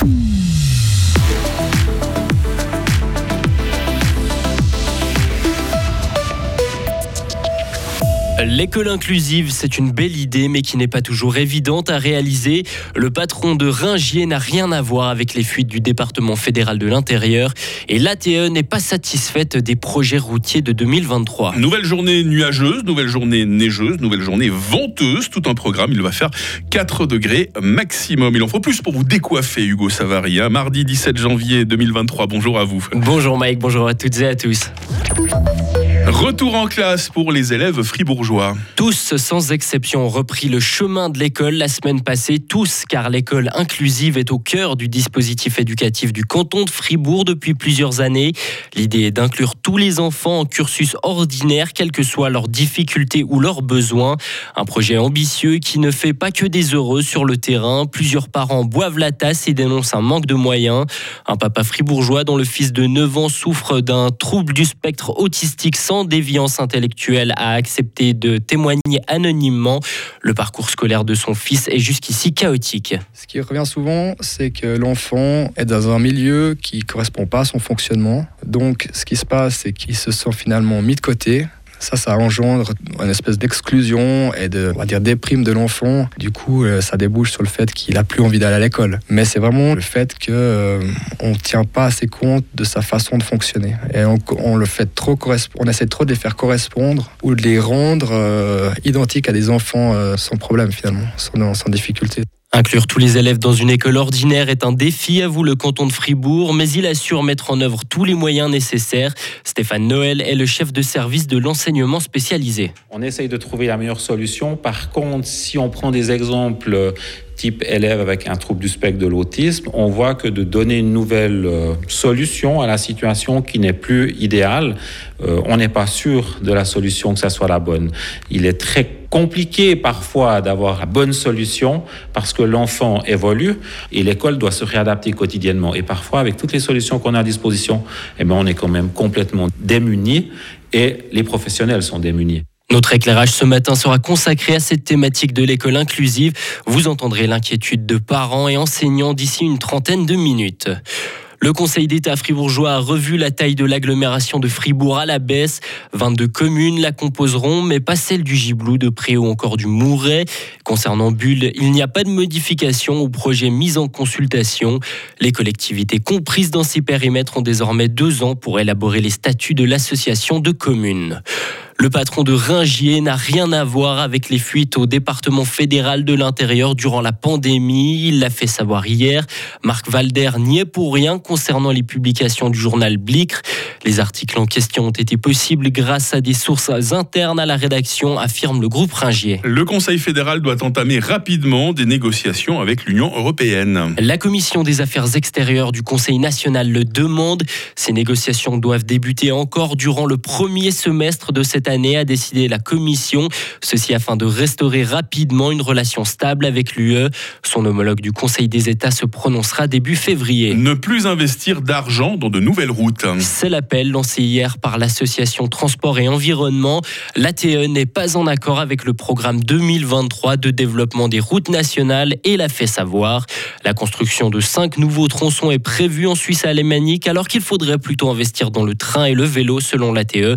Mm-hmm. L'école inclusive, c'est une belle idée, mais qui n'est pas toujours évidente à réaliser. Le patron de Ringier n'a rien à voir avec les fuites du département fédéral de l'intérieur et l'ATE n'est pas satisfaite des projets routiers de 2023. Nouvelle journée nuageuse, nouvelle journée neigeuse, nouvelle journée venteuse, tout un programme. Il va faire 4 degrés maximum. Il en faut plus pour vous décoiffer, Hugo Savary. Hein. Mardi 17 janvier 2023. Bonjour à vous. Bonjour Mike, bonjour à toutes et à tous. Retour en classe pour les élèves fribourgeois. Tous, sans exception, ont repris le chemin de l'école la semaine passée. Tous, car l'école inclusive est au cœur du dispositif éducatif du canton de Fribourg depuis plusieurs années. L'idée est d'inclure tous les enfants en cursus ordinaire, quelles que soient leurs difficultés ou leurs besoins. Un projet ambitieux qui ne fait pas que des heureux sur le terrain. Plusieurs parents boivent la tasse et dénoncent un manque de moyens. Un papa fribourgeois dont le fils de 9 ans souffre d'un trouble du spectre autistique sans déviance intellectuelle a accepté de témoigner anonymement. Le parcours scolaire de son fils est jusqu'ici chaotique. Ce qui revient souvent, c'est que l'enfant est dans un milieu qui ne correspond pas à son fonctionnement. Donc, ce qui se passe, c'est qu'il se sent finalement mis de côté, ça, ça engendre une espèce d'exclusion et de, on va dire, déprime de l'enfant. Du coup, euh, ça débouche sur le fait qu'il a plus envie d'aller à l'école. Mais c'est vraiment le fait qu'on euh, ne tient pas assez compte de sa façon de fonctionner. Et on, le fait trop on essaie trop de les faire correspondre ou de les rendre euh, identiques à des enfants sans problème finalement, sans, sans difficulté. Inclure tous les élèves dans une école ordinaire est un défi, avoue le canton de Fribourg, mais il assure mettre en œuvre tous les moyens nécessaires. Stéphane Noël est le chef de service de l'enseignement spécialisé. On essaye de trouver la meilleure solution. Par contre, si on prend des exemples type élève avec un trouble du spectre de l'autisme, on voit que de donner une nouvelle euh, solution à la situation qui n'est plus idéale, euh, on n'est pas sûr de la solution que ça soit la bonne. Il est très compliqué parfois d'avoir la bonne solution parce que l'enfant évolue et l'école doit se réadapter quotidiennement. Et parfois, avec toutes les solutions qu'on a à disposition, eh bien, on est quand même complètement démunis et les professionnels sont démunis. Notre éclairage ce matin sera consacré à cette thématique de l'école inclusive. Vous entendrez l'inquiétude de parents et enseignants d'ici une trentaine de minutes. Le Conseil d'État fribourgeois a revu la taille de l'agglomération de Fribourg à la baisse. 22 communes la composeront, mais pas celle du Giblou, de Pré ou encore du Mouret. Concernant Bulle, il n'y a pas de modification au projet mis en consultation. Les collectivités comprises dans ces périmètres ont désormais deux ans pour élaborer les statuts de l'association de communes. Le patron de Ringier n'a rien à voir avec les fuites au département fédéral de l'intérieur durant la pandémie. Il l'a fait savoir hier. Marc Valder n'y est pour rien concernant les publications du journal Blicre. Les articles en question ont été possibles grâce à des sources internes à la rédaction, affirme le groupe Ringier. Le Conseil fédéral doit entamer rapidement des négociations avec l'Union européenne. La Commission des affaires extérieures du Conseil national le demande. Ces négociations doivent débuter encore durant le premier semestre de cette année, a décidé la Commission. Ceci afin de restaurer rapidement une relation stable avec l'UE. Son homologue du Conseil des États se prononcera début février. Ne plus investir d'argent dans de nouvelles routes. C'est l'appel lancé hier par l'association Transport et Environnement. L'ATE n'est pas en accord avec le programme 2023 de développement des routes nationales et l'a fait savoir. La construction de cinq nouveaux tronçons est prévue en Suisse alémanique alors qu'il faudrait plutôt investir dans le train et le vélo selon l'ATE.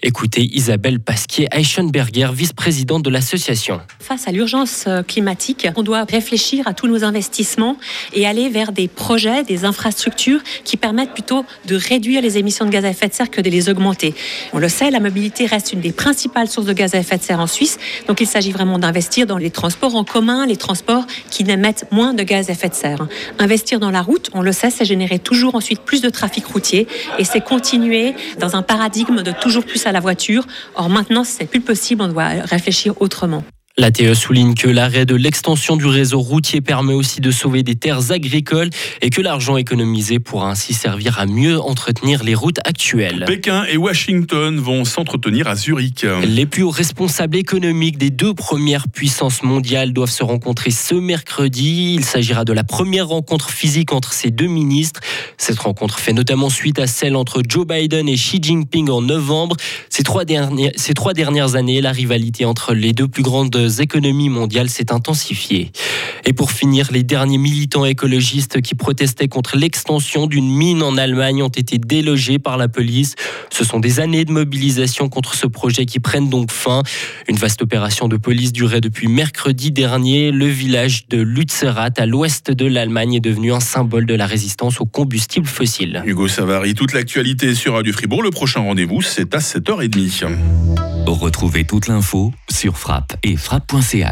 Écoutez Isabelle Pasquier-Eichenberger, vice-présidente de l'association. Face à l'urgence euh, climatique, on doit réfléchir à tous nos investissements et aller vers des projets, des infrastructures qui permettent plutôt de réduire les émissions de gaz à effet de serre que de les augmenter. On le sait, la mobilité reste une des principales sources de gaz à effet de serre en Suisse, donc il s'agit vraiment d'investir dans les transports en commun, les transports qui émettent moins de gaz à effet de serre. Investir dans la route, on le sait, c'est générer toujours ensuite plus de trafic routier et c'est continuer dans un paradigme de toujours plus à la voiture. Or maintenant, c'est plus possible, on doit réfléchir autrement. L'ATE souligne que l'arrêt de l'extension du réseau routier permet aussi de sauver des terres agricoles et que l'argent économisé pourra ainsi servir à mieux entretenir les routes actuelles. Pékin et Washington vont s'entretenir à Zurich. Les plus hauts responsables économiques des deux premières puissances mondiales doivent se rencontrer ce mercredi. Il s'agira de la première rencontre physique entre ces deux ministres. Cette rencontre fait notamment suite à celle entre Joe Biden et Xi Jinping en novembre. Ces trois dernières, ces trois dernières années, la rivalité entre les deux plus grandes économies mondiales s'est intensifié. Et pour finir, les derniers militants écologistes qui protestaient contre l'extension d'une mine en Allemagne ont été délogés par la police. Ce sont des années de mobilisation contre ce projet qui prennent donc fin. Une vaste opération de police durait depuis mercredi dernier. Le village de Lützerath, à l'ouest de l'Allemagne, est devenu un symbole de la résistance aux combustibles fossiles. Hugo Savary, toute l'actualité sur Radio Fribourg. Le prochain rendez-vous, c'est à 7h30. Retrouvez toute l'info sur frappe et frappe.ch.